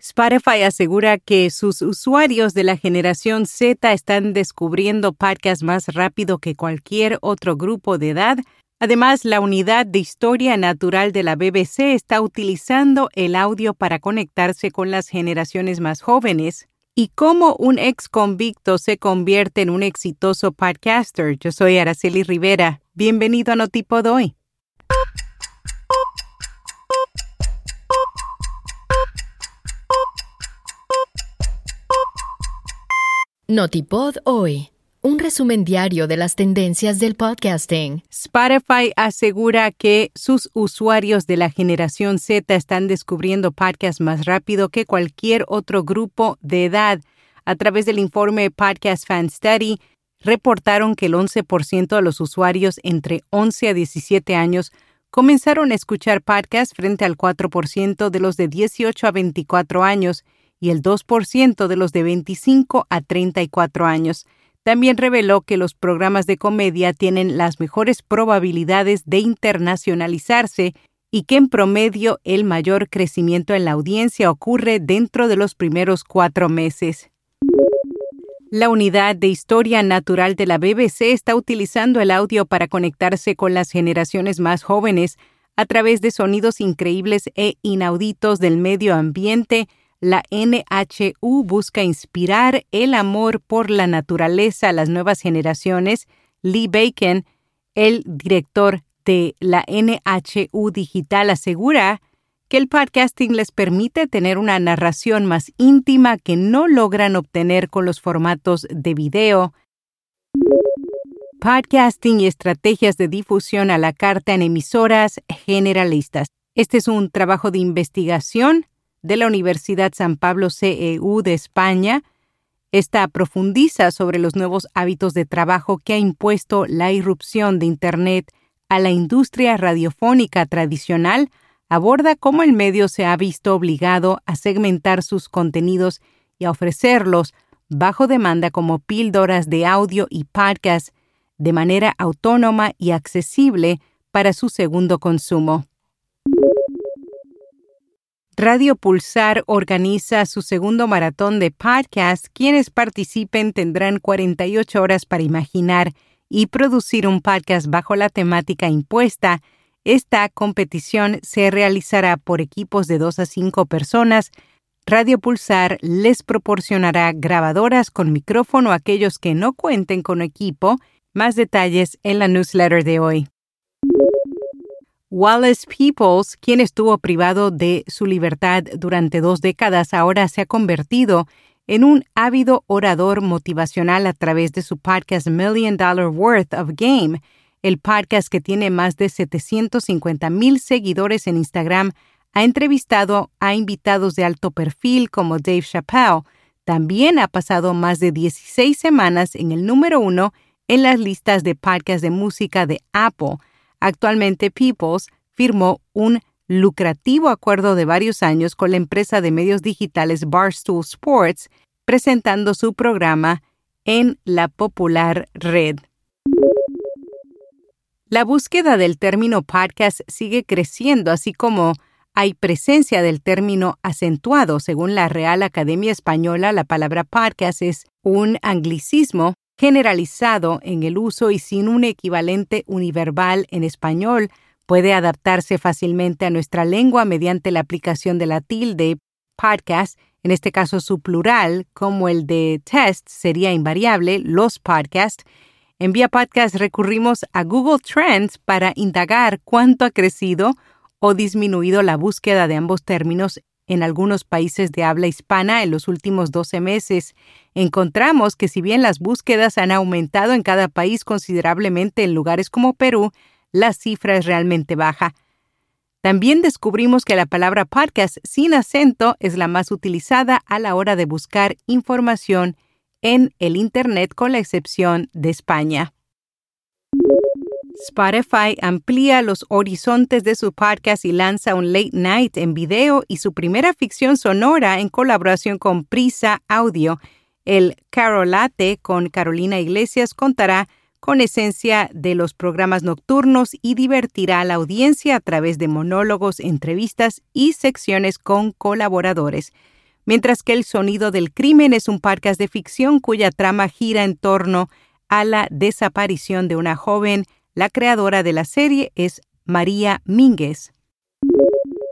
Spotify asegura que sus usuarios de la generación Z están descubriendo podcasts más rápido que cualquier otro grupo de edad. Además, la unidad de historia natural de la BBC está utilizando el audio para conectarse con las generaciones más jóvenes. ¿Y cómo un ex convicto se convierte en un exitoso podcaster? Yo soy Araceli Rivera. Bienvenido a Notipod hoy. Notipod hoy. Un resumen diario de las tendencias del podcasting. Spotify asegura que sus usuarios de la generación Z están descubriendo podcasts más rápido que cualquier otro grupo de edad. A través del informe Podcast Fan Study, reportaron que el 11% de los usuarios entre 11 a 17 años comenzaron a escuchar podcasts frente al 4% de los de 18 a 24 años y el 2% de los de 25 a 34 años. También reveló que los programas de comedia tienen las mejores probabilidades de internacionalizarse y que en promedio el mayor crecimiento en la audiencia ocurre dentro de los primeros cuatro meses. La unidad de historia natural de la BBC está utilizando el audio para conectarse con las generaciones más jóvenes a través de sonidos increíbles e inauditos del medio ambiente, la NHU busca inspirar el amor por la naturaleza a las nuevas generaciones. Lee Bacon, el director de la NHU Digital, asegura que el podcasting les permite tener una narración más íntima que no logran obtener con los formatos de video. Podcasting y estrategias de difusión a la carta en emisoras generalistas. Este es un trabajo de investigación de la Universidad San Pablo CEU de España. Esta profundiza sobre los nuevos hábitos de trabajo que ha impuesto la irrupción de Internet a la industria radiofónica tradicional, aborda cómo el medio se ha visto obligado a segmentar sus contenidos y a ofrecerlos bajo demanda como píldoras de audio y podcast de manera autónoma y accesible para su segundo consumo. Radio Pulsar organiza su segundo maratón de podcast. Quienes participen tendrán 48 horas para imaginar y producir un podcast bajo la temática impuesta. Esta competición se realizará por equipos de dos a cinco personas. Radio Pulsar les proporcionará grabadoras con micrófono a aquellos que no cuenten con equipo. Más detalles en la newsletter de hoy. Wallace Peoples, quien estuvo privado de su libertad durante dos décadas, ahora se ha convertido en un ávido orador motivacional a través de su podcast Million Dollar Worth of Game, el podcast que tiene más de 750 mil seguidores en Instagram, ha entrevistado a invitados de alto perfil como Dave Chappelle. También ha pasado más de 16 semanas en el número uno en las listas de podcasts de música de Apple Actualmente Peoples firmó un lucrativo acuerdo de varios años con la empresa de medios digitales Barstool Sports, presentando su programa en la popular red. La búsqueda del término podcast sigue creciendo, así como hay presencia del término acentuado. Según la Real Academia Española, la palabra podcast es un anglicismo generalizado en el uso y sin un equivalente univerbal en español, puede adaptarse fácilmente a nuestra lengua mediante la aplicación de la tilde podcast, en este caso su plural, como el de test sería invariable, los podcasts. En Vía Podcast recurrimos a Google Trends para indagar cuánto ha crecido o disminuido la búsqueda de ambos términos en algunos países de habla hispana en los últimos 12 meses. Encontramos que si bien las búsquedas han aumentado en cada país considerablemente en lugares como Perú, la cifra es realmente baja. También descubrimos que la palabra podcast sin acento es la más utilizada a la hora de buscar información en el Internet con la excepción de España. Spotify amplía los horizontes de su podcast y lanza un late night en video y su primera ficción sonora en colaboración con Prisa Audio. El Carolate con Carolina Iglesias contará con esencia de los programas nocturnos y divertirá a la audiencia a través de monólogos, entrevistas y secciones con colaboradores. mientras que El Sonido del Crimen es un podcast de ficción cuya trama gira en torno a la desaparición de una joven. La creadora de la serie es María Mínguez.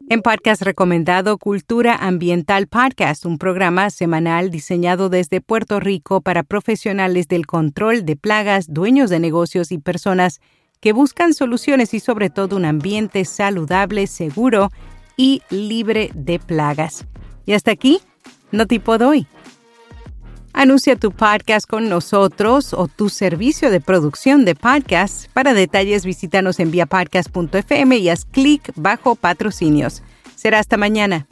En podcast recomendado Cultura Ambiental Podcast, un programa semanal diseñado desde Puerto Rico para profesionales del control de plagas, dueños de negocios y personas que buscan soluciones y sobre todo un ambiente saludable, seguro y libre de plagas. Y hasta aquí, no tipo doy. Anuncia tu podcast con nosotros o tu servicio de producción de podcast. Para detalles, visítanos en viapodcast.fm y haz clic bajo patrocinios. Será hasta mañana.